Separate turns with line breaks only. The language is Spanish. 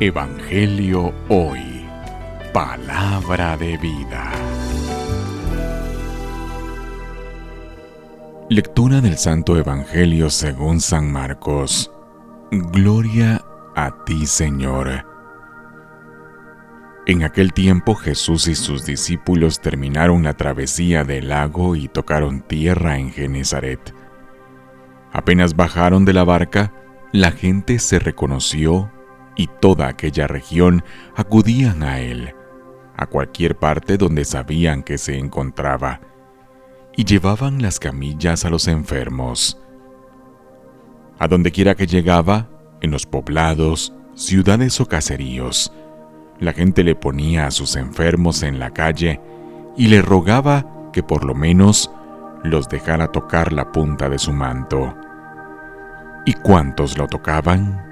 Evangelio Hoy. Palabra de vida. Lectura del Santo Evangelio según San Marcos. Gloria a ti, Señor. En aquel tiempo Jesús y sus discípulos terminaron la travesía del lago y tocaron tierra en Genezaret. Apenas bajaron de la barca, la gente se reconoció y toda aquella región acudían a él, a cualquier parte donde sabían que se encontraba, y llevaban las camillas a los enfermos. A donde quiera que llegaba, en los poblados, ciudades o caseríos, la gente le ponía a sus enfermos en la calle y le rogaba que por lo menos los dejara tocar la punta de su manto. Y cuantos lo tocaban,